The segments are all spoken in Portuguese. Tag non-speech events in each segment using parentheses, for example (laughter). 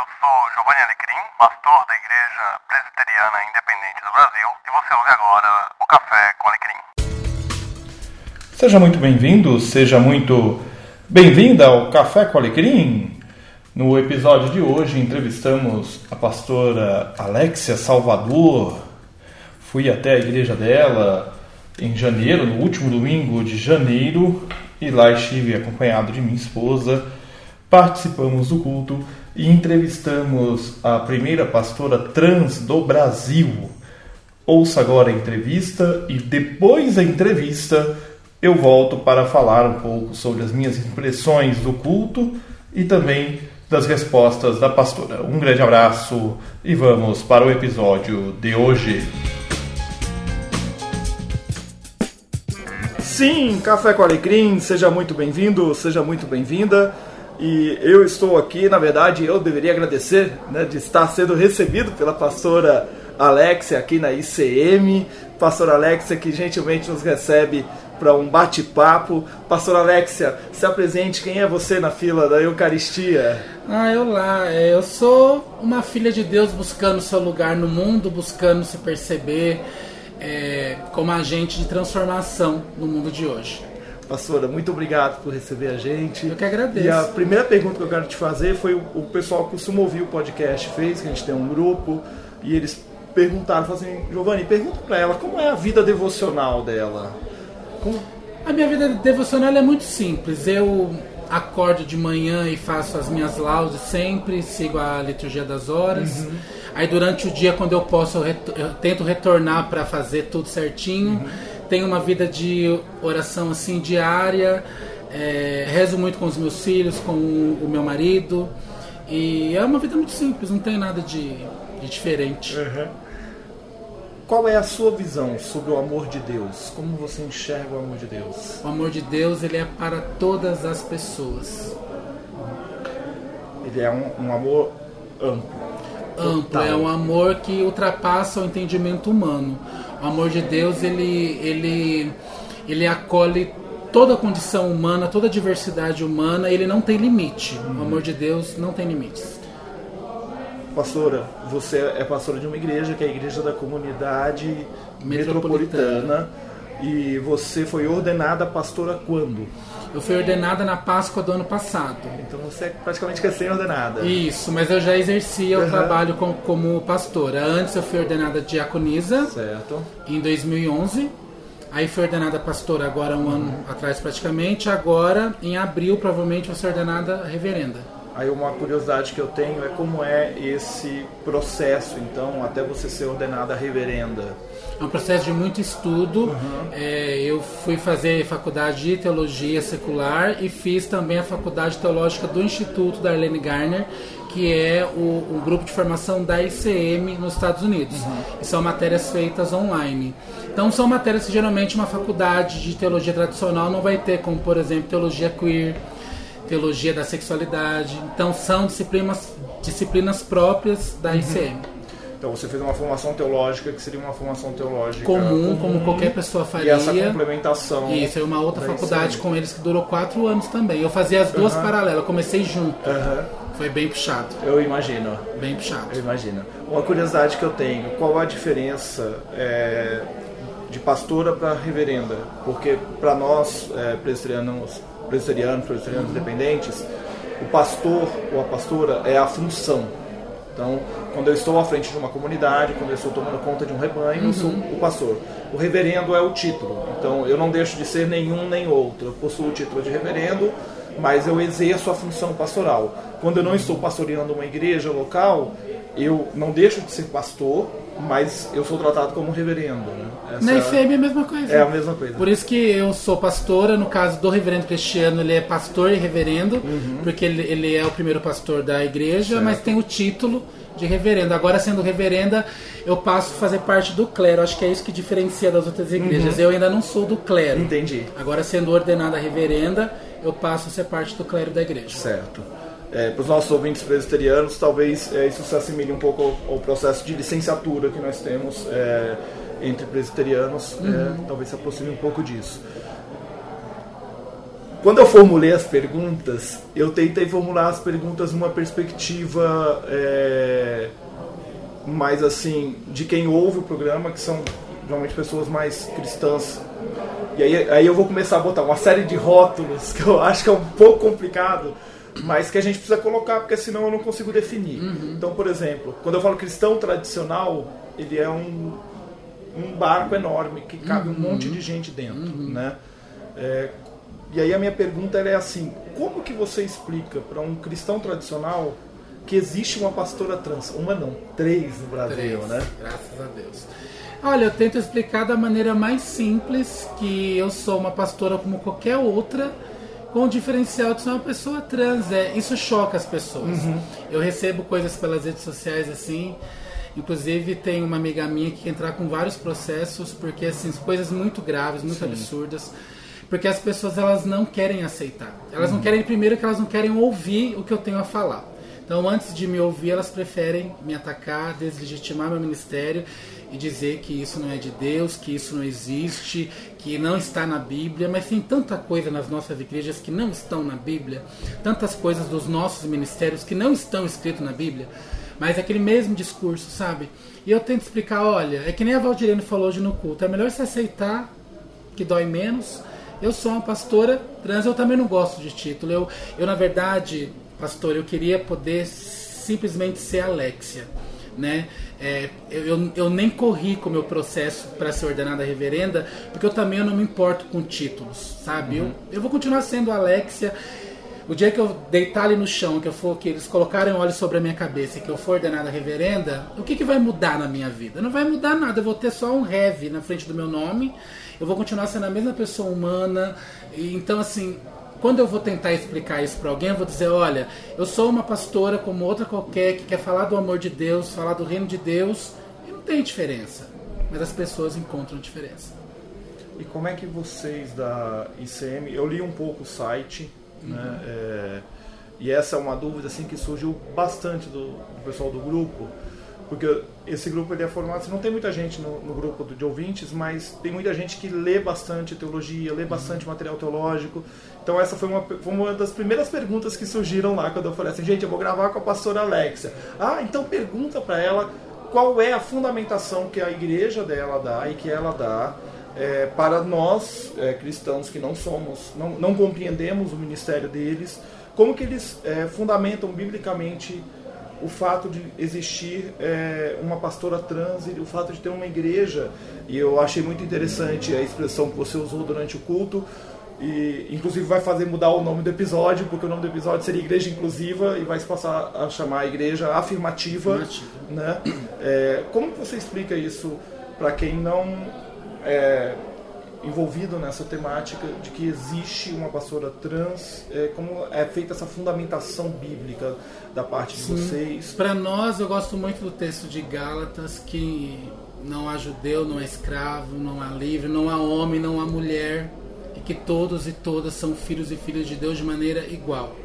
eu sou Giovanni Alecrim, pastor da Igreja Presbiteriana Independente do Brasil, e você ouve agora o Café com Alecrim. Seja muito bem-vindo, seja muito bem-vinda ao Café com Alecrim. No episódio de hoje entrevistamos a pastora Alexia Salvador. Fui até a igreja dela em janeiro, no último domingo de janeiro, e lá estive acompanhado de minha esposa. Participamos do culto e entrevistamos a primeira pastora trans do Brasil. Ouça agora a entrevista e depois da entrevista eu volto para falar um pouco sobre as minhas impressões do culto e também das respostas da pastora. Um grande abraço e vamos para o episódio de hoje. Sim, Café com Alecrim, seja muito bem-vindo, seja muito bem-vinda. E eu estou aqui, na verdade, eu deveria agradecer né, de estar sendo recebido pela pastora Alexia aqui na ICM. Pastora Alexia que gentilmente nos recebe para um bate-papo. Pastora Alexia, se apresente, quem é você na fila da Eucaristia? Ah, eu lá, é, eu sou uma filha de Deus buscando seu lugar no mundo, buscando se perceber é, como agente de transformação no mundo de hoje. Pastora, muito obrigado por receber a gente. Eu que agradeço. E a primeira pergunta que eu quero te fazer foi o, o pessoal que costuma ouvir o podcast fez, que a gente tem um grupo, e eles perguntaram, falaram assim, Giovanni, pergunta para ela como é a vida devocional dela. Como... A minha vida devocional é muito simples. Eu acordo de manhã e faço as minhas laudes sempre, sigo a liturgia das horas. Uhum. Aí durante o dia, quando eu posso, eu, eu tento retornar para fazer tudo certinho. Uhum tenho uma vida de oração assim diária, é, rezo muito com os meus filhos, com o meu marido. E é uma vida muito simples, não tem nada de, de diferente. Uhum. Qual é a sua visão sobre o amor de Deus? Como você enxerga o amor de Deus? O amor de Deus ele é para todas as pessoas. Ele é um, um amor amplo. Amplo, total. é um amor que ultrapassa o entendimento humano. O amor de Deus, ele, ele, ele acolhe toda a condição humana, toda a diversidade humana, ele não tem limite. Uhum. O amor de Deus não tem limites. Pastora, você é pastora de uma igreja, que é a Igreja da Comunidade Metropolitana. Metropolitana e você foi ordenada pastora quando? Eu fui ordenada na Páscoa do ano passado. Então você é praticamente recém-ordenada. Isso, mas eu já exercia uhum. o trabalho como, como pastora. Antes eu fui ordenada diaconisa. Certo. Em 2011. Aí fui ordenada pastora agora um uhum. ano atrás praticamente. Agora, em abril, provavelmente vou ser ordenada reverenda. Aí uma curiosidade que eu tenho é como é esse processo, então, até você ser ordenada reverenda. É um processo de muito estudo. Uhum. É, eu fui fazer faculdade de teologia secular e fiz também a faculdade teológica do Instituto da Arlene Garner, que é o, o grupo de formação da ICM nos Estados Unidos. Uhum. E são matérias feitas online. Então são matérias que geralmente uma faculdade de teologia tradicional não vai ter, como por exemplo teologia queer, teologia da sexualidade. Então são disciplinas, disciplinas próprias da ICM. Uhum. Então você fez uma formação teológica que seria uma formação teológica comum, comum como qualquer pessoa faria. E essa complementação. Isso, é uma outra faculdade com eles que durou quatro anos também. Eu fazia as duas uhum. paralelas, eu comecei junto. Uhum. Foi bem puxado. Eu imagino. Bem puxado. Eu imagino. Uma curiosidade que eu tenho, qual a diferença é, de pastora para reverenda? Porque para nós, é, presbiterianos, presbiterianos, presbiterianos uhum. independentes, o pastor ou a pastora é a função então, quando eu estou à frente de uma comunidade, quando eu estou tomando conta de um rebanho, uhum. eu sou o pastor. O reverendo é o título. Então, eu não deixo de ser nenhum nem outro. Eu possuo o título de reverendo, mas eu exerço a função pastoral. Quando eu não estou pastoreando uma igreja local, eu não deixo de ser pastor, mas eu sou tratado como reverendo. Né? Na IFEB é a mesma coisa. É a mesma coisa. Por isso que eu sou pastora, no caso do reverendo Cristiano, ele é pastor e reverendo, uhum. porque ele, ele é o primeiro pastor da igreja, certo. mas tem o título de reverendo. Agora, sendo reverenda, eu passo a fazer parte do clero. Acho que é isso que diferencia das outras igrejas. Uhum. Eu ainda não sou do clero. Entendi. Agora, sendo ordenada reverenda, eu passo a ser parte do clero da igreja. Certo. É, para os nossos ouvintes presbiterianos, talvez é, isso se assimile um pouco ao, ao, processo de licenciatura que nós temos é, entre presbiterianos, é, uhum. talvez se aproxime um pouco disso. quando eu formulei as perguntas, eu tentei formular as perguntas numa perspectiva é, mais assim de quem ouve o programa, que são geralmente pessoas mais cristãs. E aí, aí eu vou começar a botar uma série de rótulos (laughs) que eu acho que é um pouco complicado, mas que a gente precisa colocar, porque senão eu não consigo definir. Uhum. Então, por exemplo, quando eu falo cristão tradicional, ele é um, um barco enorme que cabe uhum. um monte de gente dentro, uhum. né? É, e aí a minha pergunta é assim: como que você explica para um cristão tradicional que existe uma pastora trans? Uma não, três no Brasil, três, né? Graças a Deus. Olha, eu tento explicar da maneira mais simples que eu sou uma pastora como qualquer outra, com o diferencial de ser uma pessoa trans. É, isso choca as pessoas. Uhum. Eu recebo coisas pelas redes sociais assim. Inclusive tem uma amiga minha que entrar com vários processos porque assim coisas muito graves, muito Sim. absurdas porque as pessoas elas não querem aceitar. Elas uhum. não querem, primeiro, que elas não querem ouvir o que eu tenho a falar. Então, antes de me ouvir, elas preferem me atacar, deslegitimar meu ministério e dizer que isso não é de Deus, que isso não existe, que não está na Bíblia. Mas tem tanta coisa nas nossas igrejas que não estão na Bíblia, tantas coisas dos nossos ministérios que não estão escritas na Bíblia. Mas aquele mesmo discurso, sabe? E eu tento explicar: olha, é que nem a Valdirene falou hoje no culto, é melhor se aceitar, que dói menos eu sou uma pastora trans, eu também não gosto de título. Eu, eu na verdade, pastor, eu queria poder simplesmente ser Alexia. Né? É, eu, eu nem corri com o meu processo para ser ordenada reverenda, porque eu também eu não me importo com títulos, sabe? Uhum. Eu, eu vou continuar sendo Alexia. O dia que eu deitar ali no chão, que eu for, que eles colocarem óleo sobre a minha cabeça e que eu for ordenada reverenda, o que, que vai mudar na minha vida? Não vai mudar nada, eu vou ter só um heavy na frente do meu nome eu vou continuar sendo a mesma pessoa humana. E, então, assim, quando eu vou tentar explicar isso para alguém, eu vou dizer: olha, eu sou uma pastora como outra qualquer que quer falar do amor de Deus, falar do reino de Deus, e não tem diferença. Mas as pessoas encontram diferença. E como é que vocês da ICM, eu li um pouco o site, né, uhum. né, é, e essa é uma dúvida assim que surgiu bastante do, do pessoal do grupo, porque esse grupo ele é formado, assim, não tem muita gente no, no grupo de ouvintes, mas tem muita gente que lê bastante teologia, lê bastante uhum. material teológico. Então essa foi uma, uma das primeiras perguntas que surgiram lá quando eu falei assim, gente, eu vou gravar com a pastora Alexia. Ah, então pergunta para ela qual é a fundamentação que a igreja dela dá e que ela dá é, para nós é, cristãos que não somos, não, não compreendemos o ministério deles, como que eles é, fundamentam biblicamente o fato de existir é, uma pastora trans e o fato de ter uma igreja. E eu achei muito interessante a expressão que você usou durante o culto. E, inclusive vai fazer mudar o nome do episódio, porque o nome do episódio seria Igreja Inclusiva e vai se passar a chamar a Igreja Afirmativa. Afirmativa. Né? É, como você explica isso para quem não é, envolvido nessa temática de que existe uma pastora trans, é, como é feita essa fundamentação bíblica da parte de Sim. vocês? Para nós, eu gosto muito do texto de Gálatas que não há judeu, não há escravo, não há livre, não há homem, não há mulher, que todos e todas são filhos e filhas de Deus de maneira igual.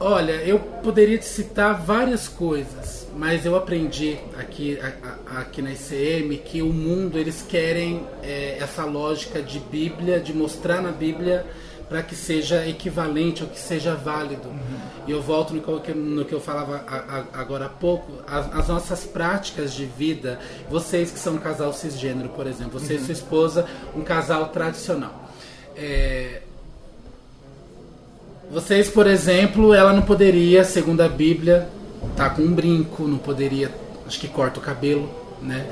Olha, eu poderia te citar várias coisas, mas eu aprendi aqui, a, a, aqui na ICM que o mundo eles querem é, essa lógica de Bíblia, de mostrar na Bíblia para que seja equivalente ou que seja válido. Uhum. E eu volto no que, no que eu falava a, agora há pouco, as, as, nossas práticas de vida, vocês que são um casal cisgênero, por exemplo, você uhum. e sua esposa, um casal tradicional. É, vocês, por exemplo, ela não poderia, segundo a Bíblia, estar tá com um brinco, não poderia, acho que corta o cabelo, né?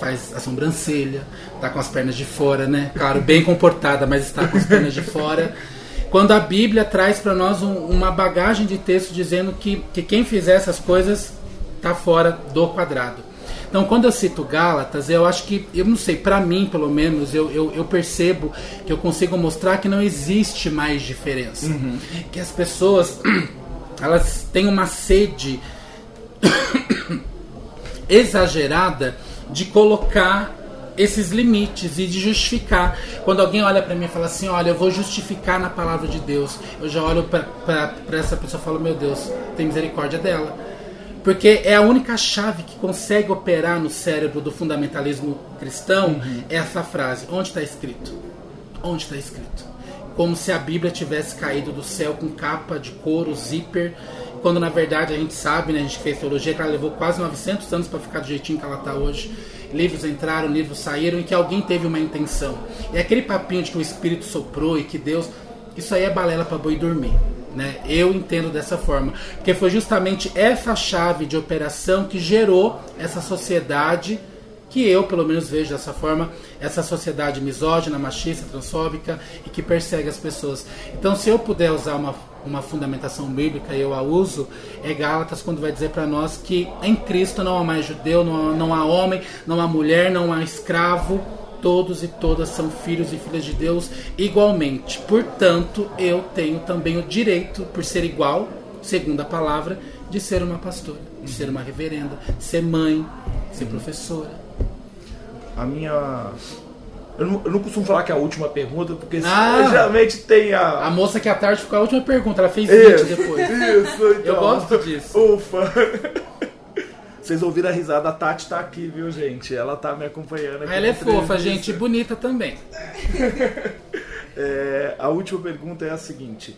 Faz a sobrancelha, tá com as pernas de fora, né? Claro, bem comportada, mas está com as pernas de fora. Quando a Bíblia traz para nós um, uma bagagem de texto dizendo que, que quem fizer essas coisas está fora do quadrado. Então, quando eu cito Gálatas, eu acho que, eu não sei, para mim, pelo menos, eu, eu, eu, percebo que eu consigo mostrar que não existe mais diferença. Uhum. Que as pessoas, (clears throat) elas têm uma sede (coughs) exagerada de colocar esses limites e de justificar. Quando alguém olha para mim e fala assim, olha, eu vou justificar na palavra de Deus, eu já olho para essa pessoa e falo, meu Deus, tem misericórdia dela. Porque é a única chave que consegue operar no cérebro do fundamentalismo cristão uhum. é essa frase: onde está escrito? Onde está escrito? como se a Bíblia tivesse caído do céu com capa de couro, zíper, quando na verdade a gente sabe, né, a gente fez teologia, que ela levou quase 900 anos para ficar do jeitinho que ela está hoje. Livros entraram, livros saíram e que alguém teve uma intenção. E aquele papinho de que o Espírito soprou e que Deus. Isso aí é balela para boi dormir. Né? Eu entendo dessa forma, porque foi justamente essa chave de operação que gerou essa sociedade que eu, pelo menos, vejo dessa forma, essa sociedade misógina, machista, transfóbica e que persegue as pessoas. Então, se eu puder usar uma, uma fundamentação bíblica, eu a uso, é Gálatas quando vai dizer para nós que em Cristo não há mais judeu, não há, não há homem, não há mulher, não há escravo, todos e todas são filhos e filhas de Deus igualmente. Portanto, eu tenho também o direito, por ser igual, segundo a palavra, de ser uma pastora, de ser uma reverenda, de ser mãe, de ser professora a minha. Eu não, eu não, costumo falar que é a última pergunta, porque ah, geralmente tem a. A moça que à tarde ficou a última pergunta, ela fez 20 isso, depois. (laughs) Isso, então. Eu gosto disso. Ufa! (laughs) Vocês ouviram a risada, a Tati tá aqui, viu, gente? Ela tá me acompanhando aqui. Ela é fofa, gente, bonita também. (laughs) é, a última pergunta é a seguinte: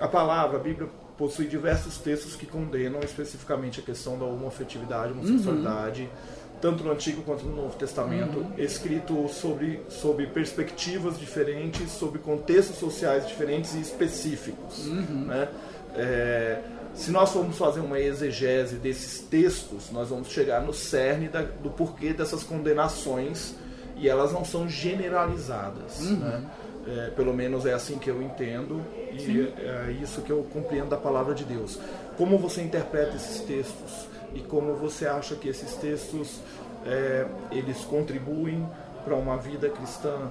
a palavra, a Bíblia possui diversos textos que condenam especificamente a questão da homoafetividade, homossexualidade. Uhum tanto no Antigo quanto no Novo Testamento, uhum. escrito sobre, sobre perspectivas diferentes, sobre contextos sociais diferentes e específicos. Uhum. Né? É, se nós formos fazer uma exegese desses textos, nós vamos chegar no cerne da, do porquê dessas condenações e elas não são generalizadas. Uhum. Né? É, pelo menos é assim que eu entendo e é, é isso que eu compreendo da palavra de Deus. Como você interpreta esses textos? E como você acha que esses textos é, eles contribuem para uma vida cristã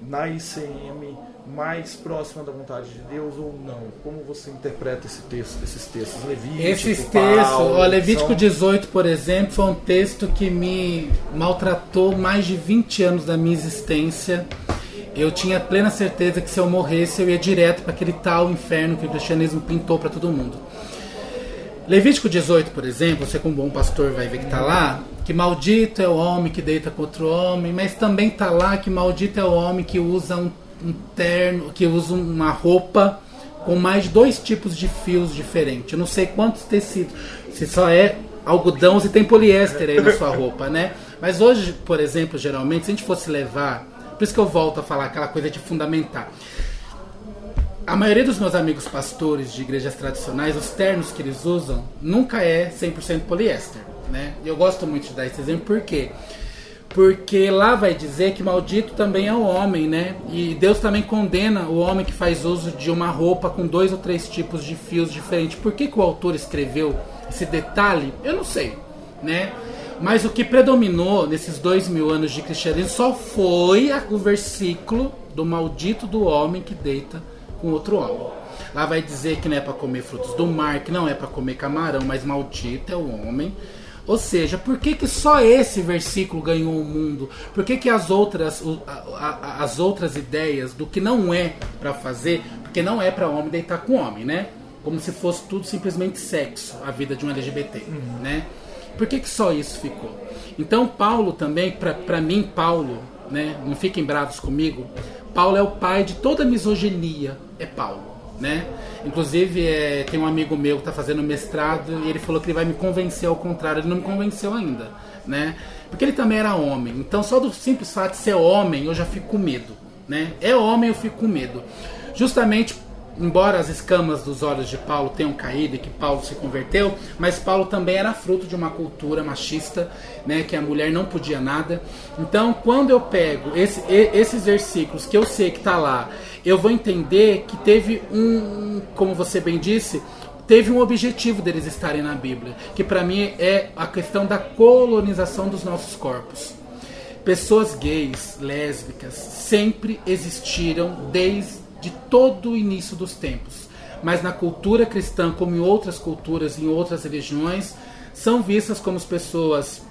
na ICM mais próxima da vontade de Deus ou não? Como você interpreta esse texto, esses textos? Levítico, esses textos, o Levítico são... 18, por exemplo, foi um texto que me maltratou mais de 20 anos da minha existência. Eu tinha plena certeza que se eu morresse eu ia direto para aquele tal inferno que o cristianismo pintou para todo mundo. Levítico 18, por exemplo, você como bom pastor vai ver que está lá, que maldito é o homem que deita contra o homem, mas também está lá que maldito é o homem que usa um, um terno, que usa uma roupa com mais de dois tipos de fios diferentes. Eu não sei quantos tecidos, se só é algodão se tem poliéster aí na sua roupa, né? Mas hoje, por exemplo, geralmente, se a gente fosse levar, por isso que eu volto a falar aquela coisa de fundamentar a maioria dos meus amigos pastores de igrejas tradicionais, os ternos que eles usam, nunca é 100% poliéster, né? Eu gosto muito de dar esse exemplo, por quê? Porque lá vai dizer que maldito também é o homem, né? E Deus também condena o homem que faz uso de uma roupa com dois ou três tipos de fios diferentes. Por que, que o autor escreveu esse detalhe? Eu não sei, né? Mas o que predominou nesses dois mil anos de cristianismo só foi o versículo do maldito do homem que deita com outro homem. Lá vai dizer que não é para comer frutos do mar, que não é para comer camarão, mas maldito é o homem. Ou seja, por que, que só esse versículo ganhou o mundo? Por que, que as, outras, as outras ideias do que não é para fazer, porque não é para homem deitar com homem, né? Como se fosse tudo simplesmente sexo, a vida de um LGBT, uhum. né? Por que, que só isso ficou? Então Paulo também, para mim, Paulo, né? Não fiquem bravos comigo. Paulo é o pai de toda misoginia, é Paulo, né? Inclusive, é, tem um amigo meu que está fazendo mestrado e ele falou que ele vai me convencer ao contrário. Ele não me convenceu ainda, né? Porque ele também era homem. Então, só do simples fato de ser homem, eu já fico com medo, né? É homem, eu fico com medo. Justamente embora as escamas dos olhos de Paulo tenham caído e que Paulo se converteu, mas Paulo também era fruto de uma cultura machista, né, que a mulher não podia nada. Então, quando eu pego esse, esses versículos que eu sei que está lá, eu vou entender que teve um, como você bem disse, teve um objetivo deles estarem na Bíblia, que para mim é a questão da colonização dos nossos corpos. Pessoas gays, lésbicas, sempre existiram desde de todo o início dos tempos. Mas na cultura cristã, como em outras culturas, em outras religiões, são vistas como pessoas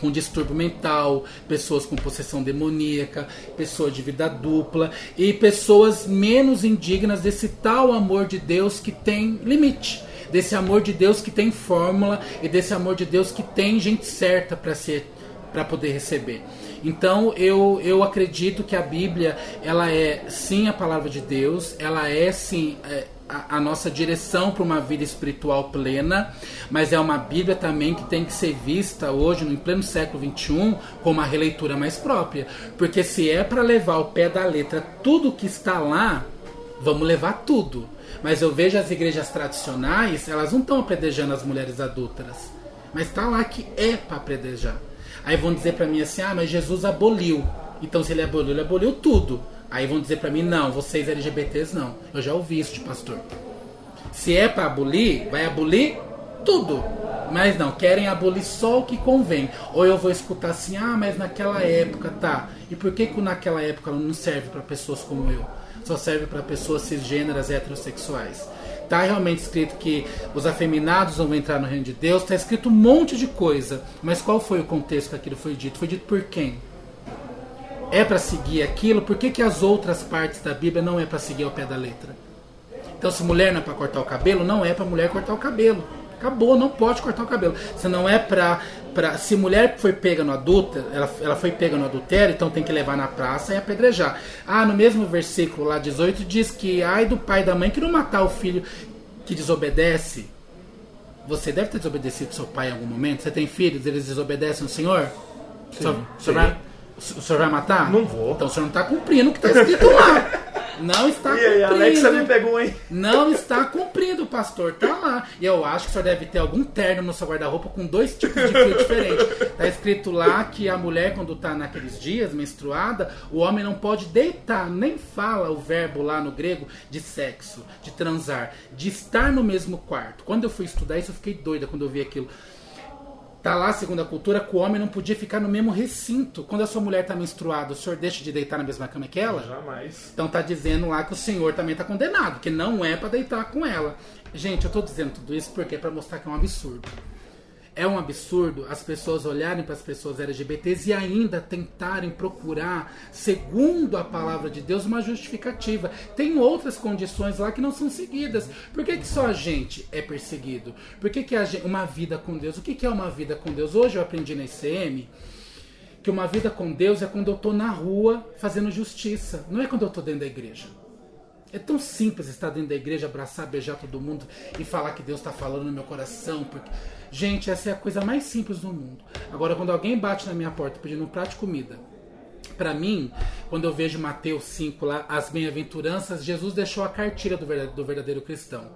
com distúrbio mental, pessoas com possessão demoníaca, pessoas de vida dupla e pessoas menos indignas desse tal amor de Deus que tem limite, desse amor de Deus que tem fórmula e desse amor de Deus que tem gente certa para ser para poder receber. Então eu, eu acredito que a Bíblia ela é sim a palavra de Deus, ela é sim é, a, a, nossa direção para uma vida espiritual plena, mas é uma Bíblia também que tem que ser vista hoje, no pleno século XXI, com uma releitura mais própria. Porque se é para levar ao pé da letra tudo que está lá, vamos levar tudo. Mas eu vejo as igrejas tradicionais, elas não estão apedrejando as mulheres adúlteras. Mas está lá que é para apedrejar. Aí vão dizer para mim assim: ah, mas Jesus aboliu. Então, se ele aboliu, ele aboliu tudo. Aí vão dizer para mim: não, vocês LGBTs não. Eu já ouvi isso de pastor. Se é para abolir, vai abolir tudo. Mas não, querem abolir só o que convém. Ou eu vou escutar assim: ah, mas naquela época tá. E por que, que naquela época não serve para pessoas como eu? Só serve para pessoas cisgêneras heterossexuais. Tá realmente escrito que os afeminados vão entrar no reino de Deus, tá escrito um monte de coisa. Mas qual foi o contexto que aquilo foi dito? Foi dito por quem? é para seguir aquilo, por que, que as outras partes da Bíblia não é para seguir ao pé da letra? Então, se mulher não é para cortar o cabelo, não é para mulher cortar o cabelo. Acabou, não pode cortar o cabelo. Se não é para Pra, se mulher foi pega no adulto, ela, ela foi pega no adultério, então tem que levar na praça e apedrejar. Ah, no mesmo versículo lá 18 diz que ai do pai e da mãe que não matar o filho que desobedece. Você deve ter desobedecido seu pai em algum momento. Você tem filhos, eles desobedecem ao Senhor? Sim, sim. Vai, o senhor vai matar? Não vou. Então o senhor não está cumprindo o que está escrito lá. (laughs) Não está e cumprindo. E aí, Alexa me pegou, hein? Não está cumprido, pastor. Tá lá. E eu acho que o senhor deve ter algum terno no seu guarda-roupa com dois tipos de fio diferentes. Está escrito lá que a mulher, quando está naqueles dias, menstruada, o homem não pode deitar, nem fala o verbo lá no grego de sexo, de transar, de estar no mesmo quarto. Quando eu fui estudar isso, eu fiquei doida quando eu vi aquilo. Tá lá, segundo a cultura, que o homem não podia ficar no mesmo recinto. Quando a sua mulher está menstruada, o senhor deixa de deitar na mesma cama que ela? Jamais. Então tá dizendo lá que o senhor também está condenado, que não é para deitar com ela. Gente, eu estou dizendo tudo isso porque é para mostrar que é um absurdo. É um absurdo as pessoas olharem para as pessoas LGBTs e ainda tentarem procurar, segundo a palavra de Deus, uma justificativa. Tem outras condições lá que não são seguidas. Por que, que só a gente é perseguido? Por que, que gente, uma vida com Deus? O que, que é uma vida com Deus? Hoje eu aprendi na ICM que uma vida com Deus é quando eu estou na rua fazendo justiça, não é quando eu estou dentro da igreja. É tão simples estar dentro da igreja, abraçar, beijar todo mundo e falar que Deus está falando no meu coração. Porque... Gente, essa é a coisa mais simples do mundo. Agora, quando alguém bate na minha porta pedindo um prato de comida, para mim, quando eu vejo Mateus 5 lá, as bem-aventuranças, Jesus deixou a cartilha do verdadeiro, cristão.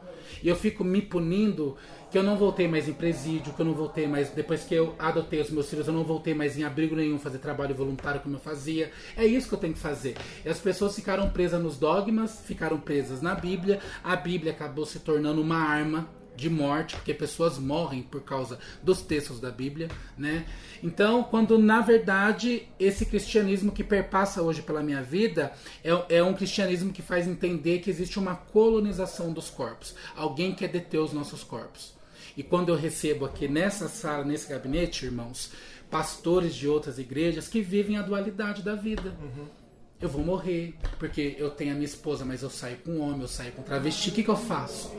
E eu fico me punindo que eu não voltei mais em presídio, que eu não voltei mais, depois que eu adotei os meus filhos, eu não voltei mais em abrigo nenhum fazer trabalho voluntário como eu fazia. É isso que eu tenho que fazer. E as pessoas ficaram presas nos dogmas, ficaram presas na Bíblia. A Bíblia acabou se tornando uma arma de morte, porque pessoas morrem por causa dos textos da Bíblia, né? Então, quando na verdade esse cristianismo que perpassa hoje pela minha vida é, é um cristianismo que faz entender que existe uma colonização dos corpos, alguém quer deter os nossos corpos. E quando eu recebo aqui nessa sala, nesse gabinete, irmãos, pastores de outras igrejas que vivem a dualidade da vida. Uhum eu vou morrer, porque eu tenho a minha esposa, mas eu saio com um homem, eu saio com travesti, o que, que eu faço?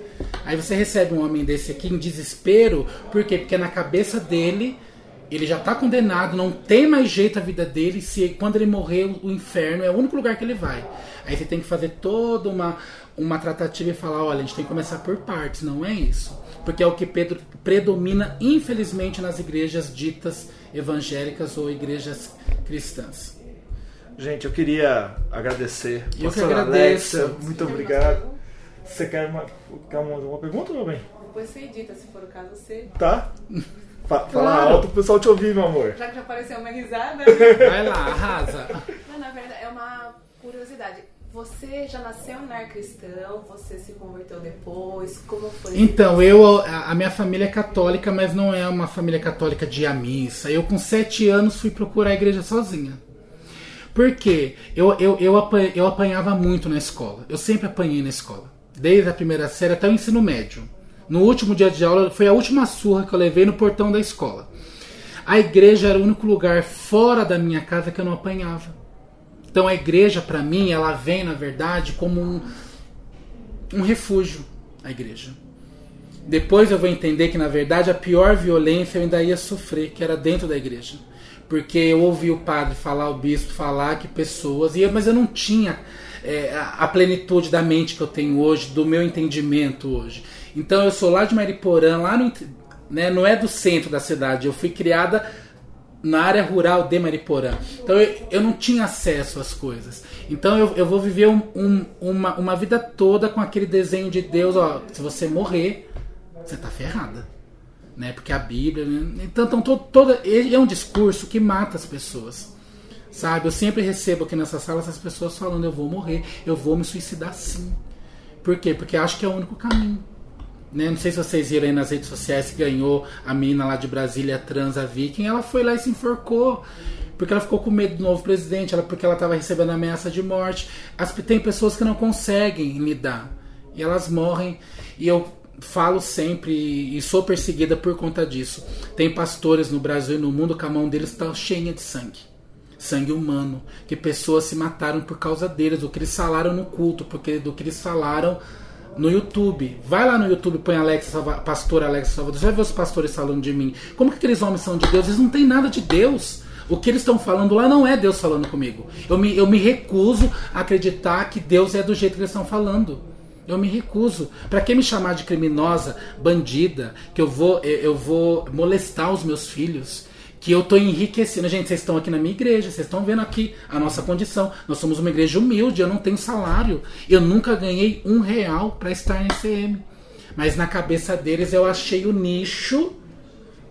Aí você recebe um homem desse aqui em desespero, por quê? Porque na cabeça dele, ele já está condenado, não tem mais jeito a vida dele, se quando ele morrer, o inferno é o único lugar que ele vai. Aí você tem que fazer toda uma, uma tratativa e falar, olha, a gente tem que começar por partes, não é isso. Porque é o que Pedro predomina, infelizmente, nas igrejas ditas evangélicas ou igrejas cristãs. Gente, eu queria agradecer. Eu que agradeço. Alexa, muito obrigado. Você quer uma, quer uma, uma pergunta, meu bem? Depois você edita, se for o caso, você. Tá? (laughs) Fa claro. Fala alto pro pessoal te ouvir, meu amor. Já que já apareceu uma risada. (laughs) Vai lá, arrasa. Mas na verdade é uma curiosidade. Você já nasceu no lar cristão? Você se converteu depois? Como foi? Então, eu a minha família é católica, mas não é uma família católica de a missa. Eu com sete anos fui procurar a igreja sozinha. Porque eu, eu, eu, eu apanhava muito na escola. Eu sempre apanhei na escola. Desde a primeira série até o ensino médio. No último dia de aula, foi a última surra que eu levei no portão da escola. A igreja era o único lugar fora da minha casa que eu não apanhava. Então a igreja, para mim, ela vem, na verdade, como um, um refúgio. A igreja. Depois eu vou entender que, na verdade, a pior violência eu ainda ia sofrer, que era dentro da igreja. Porque eu ouvi o padre falar, o bispo falar que pessoas, e mas eu não tinha é, a plenitude da mente que eu tenho hoje, do meu entendimento hoje. Então eu sou lá de Mariporã, lá no, né, não é do centro da cidade, eu fui criada na área rural de Mariporã. Então eu, eu não tinha acesso às coisas. Então eu, eu vou viver um, um, uma, uma vida toda com aquele desenho de Deus, ó, se você morrer, você tá ferrada. Né? Porque a Bíblia. Né? Então, então todo, todo, é um discurso que mata as pessoas. Sabe? Eu sempre recebo aqui nessa sala essas pessoas falando: eu vou morrer, eu vou me suicidar sim. Por quê? Porque acho que é o único caminho. Né? Não sei se vocês viram aí nas redes sociais que ganhou a menina lá de Brasília, trans, a Viking. Ela foi lá e se enforcou. Porque ela ficou com medo do novo presidente, ela, porque ela estava recebendo ameaça de morte. As, tem pessoas que não conseguem lidar. E elas morrem. E eu falo sempre e sou perseguida por conta disso. Tem pastores no Brasil e no mundo que a mão deles está cheia de sangue. Sangue humano. Que pessoas se mataram por causa deles, do que eles falaram no culto, porque do que eles falaram no YouTube. Vai lá no YouTube, põe Alex, pastor Alex Salvador. Vai ver os pastores falando de mim. Como que aqueles homens são de Deus? Eles não têm nada de Deus. O que eles estão falando lá não é Deus falando comigo. Eu me, eu me recuso a acreditar que Deus é do jeito que eles estão falando. Eu me recuso. Para que me chamar de criminosa, bandida, que eu vou eu vou molestar os meus filhos? que eu estou enriquecendo. Gente, vocês estão aqui na minha igreja, vocês estão vendo aqui a nossa condição. Nós somos uma igreja humilde, eu não tenho salário. Eu nunca ganhei um real para estar em CM. Mas na cabeça deles eu achei o nicho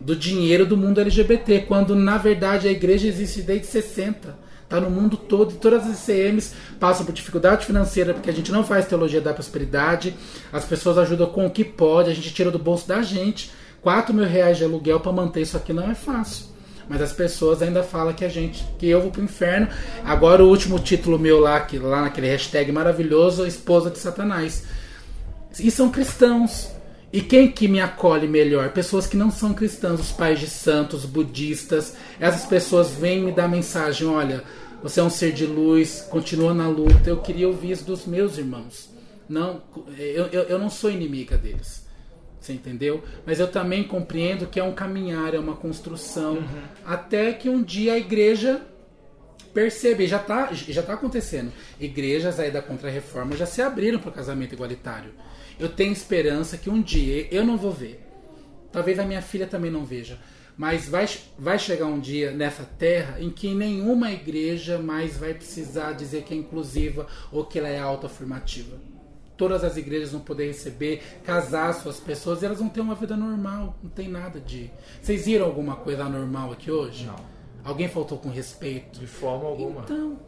do dinheiro do mundo LGBT, quando na verdade a igreja existe desde 60. Está no mundo todo e todas as ICMs passam por dificuldade financeira porque a gente não faz teologia da prosperidade. As pessoas ajudam com o que pode, a gente tira do bolso da gente. 4 mil reais de aluguel para manter isso aqui não é fácil. Mas as pessoas ainda falam que a gente, que eu vou pro inferno. Agora o último título meu lá, que, lá naquele hashtag maravilhoso, esposa de Satanás. E são cristãos. E quem que me acolhe melhor? Pessoas que não são cristãs, os pais de santos, budistas. Essas pessoas vêm me dar mensagem: olha, você é um ser de luz, continua na luta. Eu queria ouvir isso dos meus irmãos. Não, eu, eu, eu não sou inimiga deles. Você entendeu? Mas eu também compreendo que é um caminhar, é uma construção. Uhum. Até que um dia a igreja percebe, já está já tá acontecendo. Igrejas aí da Contra-Reforma já se abriram para o casamento igualitário. Eu tenho esperança que um dia, eu não vou ver, talvez a minha filha também não veja, mas vai, vai chegar um dia nessa terra em que nenhuma igreja mais vai precisar dizer que é inclusiva ou que ela é autoafirmativa todas as igrejas vão poder receber, casar suas pessoas e elas vão ter uma vida normal. Não tem nada de. Vocês viram alguma coisa anormal aqui hoje? Não. Alguém faltou com respeito? De forma alguma. Então.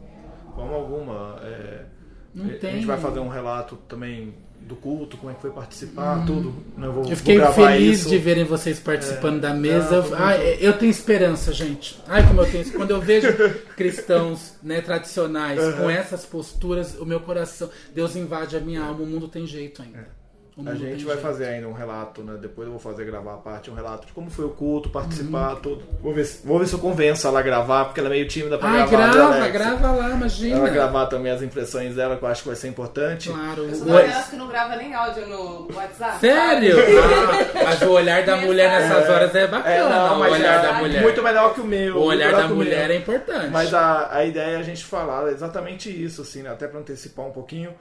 De forma alguma. É... Não a tem. gente vai fazer um relato também do culto, como é que foi participar, tudo. Né? Eu, vou, eu fiquei vou feliz isso. de verem vocês participando É, da mesa. não, Ai, muito- eu tenho esperança, gente. Ai, como eu tenho. Quando eu vejo (laughs) cristãos né, tradicionais com essas posturas, o meu coração, Deus invade a minha alma. O mundo tem jeito ainda. O A gente vai fazer ainda um relato, né? Depois eu vou fazer gravar a parte, um relato de como foi o culto, participar, tudo. Vou ver, se, vou ver se eu convenço ela a gravar, porque ela é meio tímida pra Ai, gravar. né, grava, grava lá, imagina. Ela gravar também as impressões dela, que eu acho que vai ser importante. Claro. Eu sou O- daquelas que não grava nem áudio no WhatsApp. Sério? Ah, (laughs) mas o olhar da mulher nessas horas é bacana. É, não, o mas olhar é da mulher. muito melhor que o meu. o olhar da mulher é importante. Mas a, a ideia é a gente falar exatamente isso, assim, né? até para antecipar um pouquinho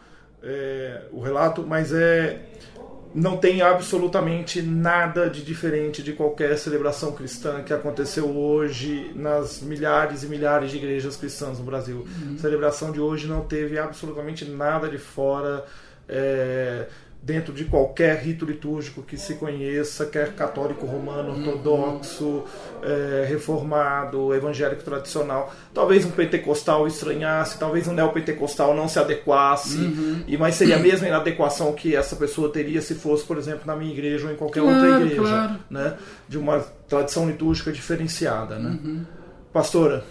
é, o relato, mas é não tem absolutamente nada de diferente de qualquer celebração cristã que aconteceu hoje nas milhares e milhares de igrejas cristãs no Brasil. A celebração de hoje não teve absolutamente nada de fora. é, dentro de qualquer rito litúrgico que se conheça, quer católico romano, ortodoxo, é, reformado, evangélico tradicional. Talvez um pentecostal estranhasse, talvez um neopentecostal não se adequasse, e mas seria a mesma inadequação que essa pessoa teria se fosse, por exemplo, na minha igreja ou em qualquer Claro, outra igreja, claro. né? De uma tradição litúrgica diferenciada, né? Pastora,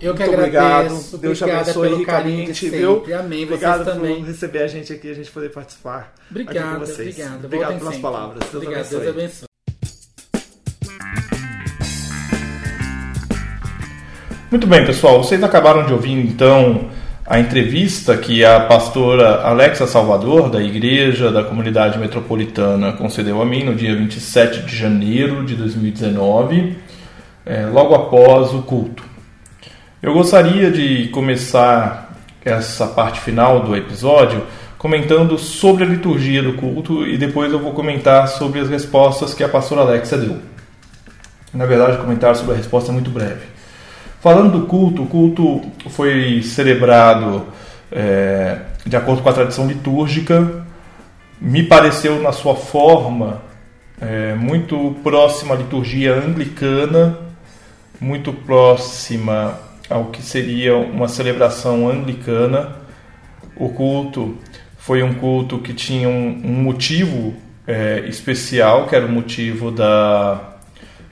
Eu que muito agradeço. obrigado. Deus te abençoe pelo carinho de ricamente, sempre. viu? Amém. Obrigado Vocês também. por receber a gente aqui, a gente poder participar. aqui Obrigado, com vocês. obrigado. Obrigado Voltem pelas sempre. palavras. Deus Obrigado, abençoe. Deus abençoe. Muito bem, pessoal. Vocês acabaram de ouvir então a entrevista que a pastora Alexa Salvador, da Igreja da Comunidade Metropolitana, concedeu a mim no dia 27 de janeiro de 2019. É, logo após o culto. Eu gostaria de começar essa parte final do episódio comentando sobre a liturgia do culto e depois eu vou comentar sobre as respostas que a pastora Alexa deu. Na verdade, comentar sobre a resposta é muito breve. Falando do culto, o culto foi celebrado é, de acordo com a tradição litúrgica, me pareceu na sua forma é, muito próxima à liturgia anglicana, muito próxima ao que seria uma celebração anglicana. O culto foi um culto que tinha um, um motivo é, especial, que era o motivo da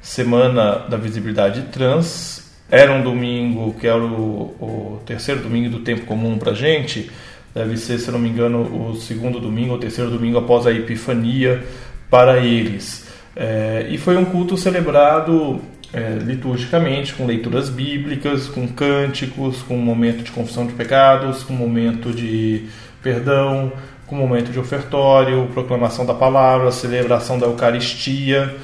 Semana da Visibilidade Trans. Era um domingo que era o, o terceiro domingo do tempo comum para gente. Deve ser, se não me engano, o segundo domingo ou terceiro domingo após a Epifania para eles. É, e foi um culto celebrado é, liturgicamente, com leituras bíblicas, com cânticos, com momento de confissão de pecados, com momento de perdão, com momento de ofertório, proclamação da palavra, celebração da Eucaristia.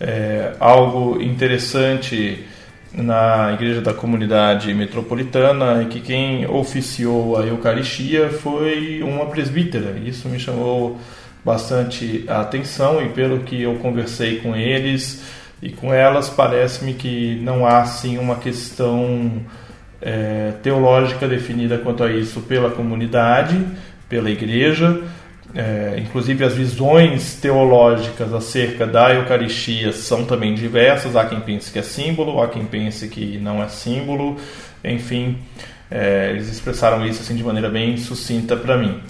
É, algo interessante na igreja da comunidade metropolitana é que quem oficiou a Eucaristia foi uma presbítera. Isso me chamou bastante a atenção e pelo que eu conversei com eles e com elas parece-me que não há sim uma questão é, teológica definida quanto a isso pela comunidade, pela igreja. É, inclusive as visões teológicas acerca da Eucaristia são também diversas. Há quem pense que é símbolo, há quem pense que não é símbolo. Enfim, é, eles expressaram isso assim de maneira bem sucinta para mim.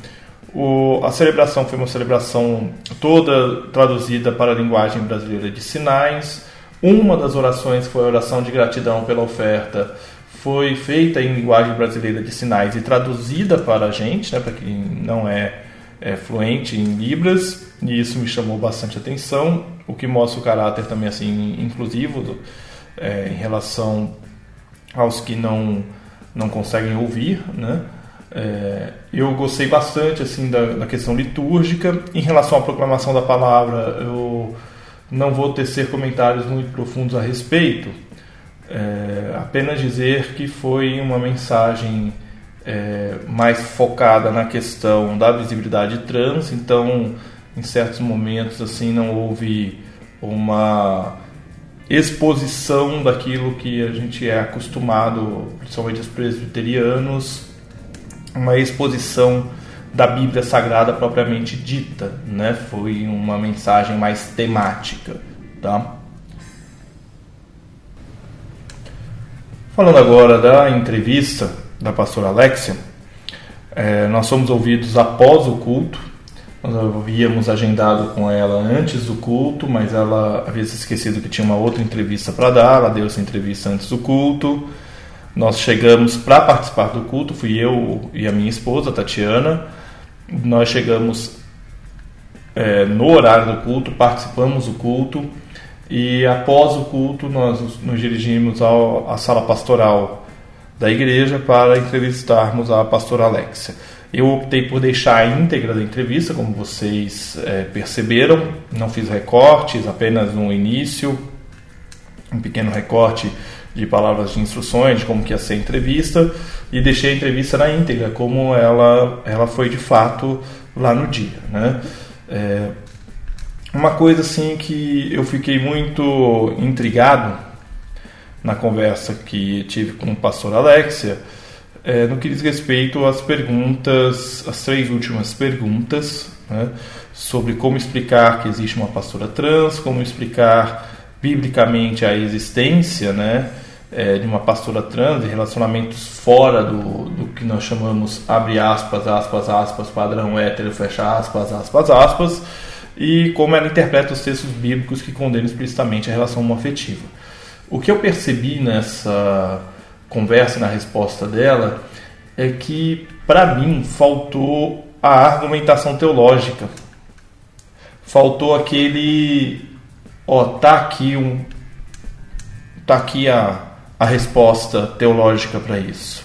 O, a celebração foi uma celebração toda traduzida para a linguagem brasileira de sinais. Uma das orações foi a oração de gratidão pela oferta, foi feita em linguagem brasileira de sinais e traduzida para a gente, né, para quem não é, é fluente em Libras, e isso me chamou bastante atenção, o que mostra o caráter também assim inclusivo do, é, em relação aos que não, não conseguem ouvir, né? É, eu gostei bastante assim da, da, questão litúrgica. Em relação à proclamação da palavra, eu não vou tecer comentários muito profundos a respeito. É, apenas dizer que foi uma mensagem é, mais focada na questão da visibilidade trans. Então, em certos momentos, assim, não houve uma exposição daquilo que a gente é acostumado, principalmente os presbiterianos, uma exposição da Bíblia Sagrada propriamente dita, né? Foi uma mensagem mais temática, tá? Falando agora da entrevista da pastora Alexia, é, nós fomos ouvidos após o culto. Nós havíamos agendado com ela antes do culto, mas ela havia se esquecido que tinha uma outra entrevista para dar. Ela deu essa entrevista antes do culto. Nós chegamos para participar do culto, fui eu e a minha esposa, Tatiana. Nós chegamos é, no horário do culto, participamos do culto e após o culto nós nos dirigimos ao, à sala pastoral da igreja para entrevistarmos a pastora Alexia. Eu optei por deixar a íntegra da entrevista, como vocês é, perceberam, não fiz recortes, apenas no início, um pequeno recorte de palavras de instruções de como que ia ser a entrevista e deixei a entrevista na íntegra como ela ela foi de fato lá no dia né? É, uma coisa assim que eu fiquei muito intrigado na conversa que tive com o pastor Alexia é, no que diz respeito às perguntas as três últimas perguntas né, sobre como explicar que existe uma pastora trans como explicar biblicamente a existência né, é, de uma pastora trans, de relacionamentos fora do, do que nós chamamos, abre aspas, aspas, aspas, padrão hétero, fecha aspas, aspas, aspas, e como ela interpreta os textos bíblicos que condenam explicitamente a relação homoafetiva. O que eu percebi nessa conversa, na resposta dela, é que, para mim, faltou a argumentação teológica. Faltou aquele ó, tá aqui um tá aqui a, a resposta teológica para isso.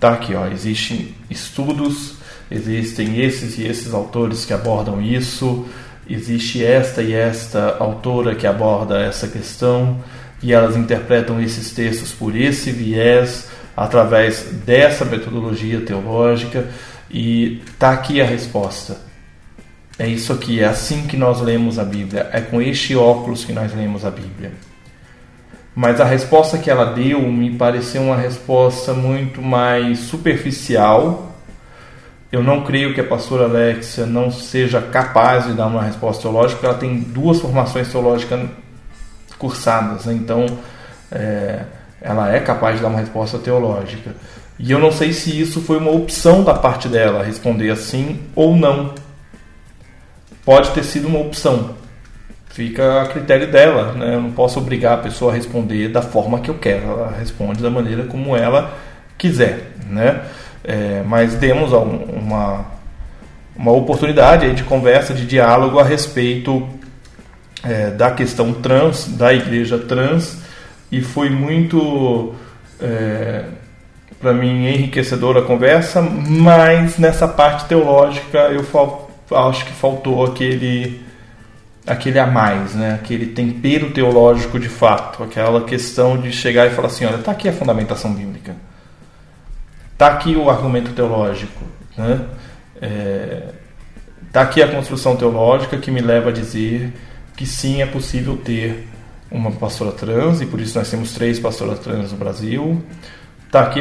Tá aqui, ó, existem estudos, existem esses e esses autores que abordam isso, existe esta e esta autora que aborda essa questão, e elas interpretam esses textos por esse viés, através dessa metodologia teológica, e está aqui a resposta. É isso aqui, é assim que nós lemos a Bíblia, é com este óculos que nós lemos a Bíblia. Mas a resposta que ela deu me pareceu uma resposta muito mais superficial. Eu não creio que a pastora Alexia não seja capaz de dar uma resposta teológica, porque ela tem duas formações teológicas cursadas, né? então é, ela é capaz de dar uma resposta teológica. E eu não sei se isso foi uma opção da parte dela, responder assim ou não. Pode ter sido uma opção, fica a critério dela, né? Eu não posso obrigar a pessoa a responder da forma que eu quero. Ela responde da maneira como ela quiser, né? É, mas demos uma, uma oportunidade de conversa, de diálogo a respeito é, da questão trans, da igreja trans, e foi muito, é, para mim, enriquecedora a conversa, mas nessa parte teológica eu acho que faltou aquele aquele a mais, né? aquele tempero teológico de fato, aquela questão de chegar e falar assim, olha, está aqui a fundamentação bíblica, está aqui o argumento teológico, né? É, aqui a construção teológica que me leva a dizer que sim é possível ter uma pastora trans, e por isso nós temos três pastoras trans no Brasil. Está aqui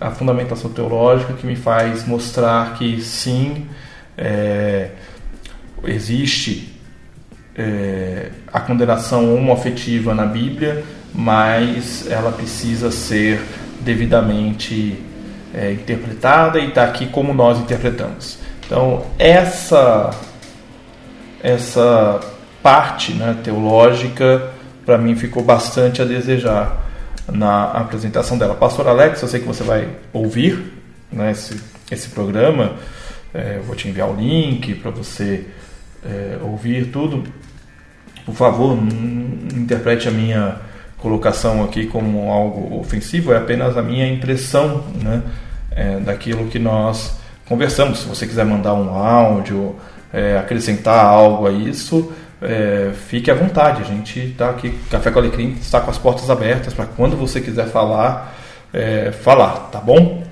a fundamentação teológica que me faz mostrar que sim, é, existe é, a condenação homoafetiva na Bíblia, mas ela precisa ser devidamente é, interpretada e está aqui como nós interpretamos. Então, essa, essa parte né, teológica, para mim, ficou bastante a desejar na apresentação dela. Pastor Alex, eu sei que você vai ouvir né, esse, esse programa, é, vou te enviar o link para você é, ouvir tudo por favor, não interprete a minha colocação aqui como algo ofensivo, é apenas a minha impressão né, é, daquilo que nós conversamos. Se você quiser mandar um áudio, é, acrescentar algo a isso, é, fique à vontade. A gente está aqui, Café com Alecrim está com as portas abertas para quando você quiser falar, é, falar, tá bom?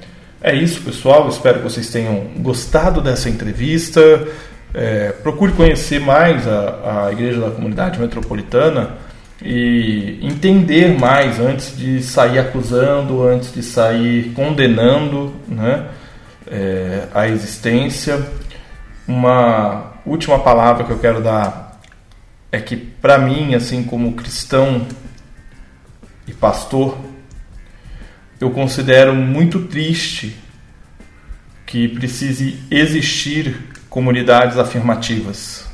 É isso, pessoal. Espero que vocês tenham gostado dessa entrevista. É, procure conhecer mais a, a Igreja da Comunidade Metropolitana e entender mais antes de sair acusando, antes de sair condenando né, é, a existência. Uma última palavra que eu quero dar é que, para mim, assim como cristão e pastor, eu considero muito triste que precise existir comunidades afirmativas.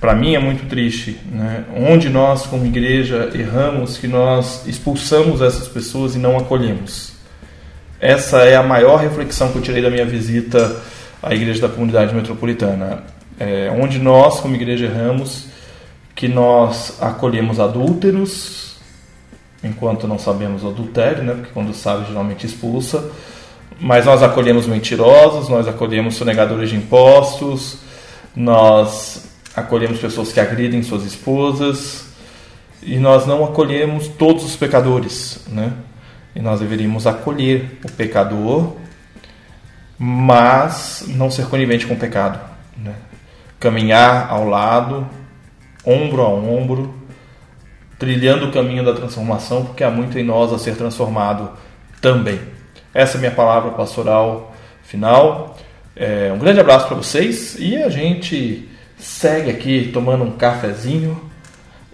Para mim é muito triste, né? onde nós, como igreja, erramos que nós expulsamos essas pessoas e não acolhemos. Essa é a maior reflexão que eu tirei da minha visita à igreja da comunidade metropolitana. É, onde nós, como igreja, erramos que nós acolhemos adúlteros, enquanto não sabemos o adultério, né? porque quando sabe geralmente expulsa, mas nós acolhemos mentirosos, nós acolhemos sonegadores de impostos, nós acolhemos pessoas que agridem suas esposas e nós não acolhemos todos os pecadores, né? E nós deveríamos acolher o pecador, mas não ser conivente com o pecado, né? Caminhar ao lado, ombro a ombro, trilhando o caminho da transformação, porque há muito em nós a ser transformado também. Essa é a minha palavra pastoral final. É, um grande abraço para vocês e a gente segue aqui tomando um cafezinho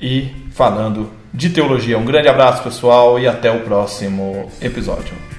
e falando de teologia. Um grande abraço, pessoal, e até o próximo episódio.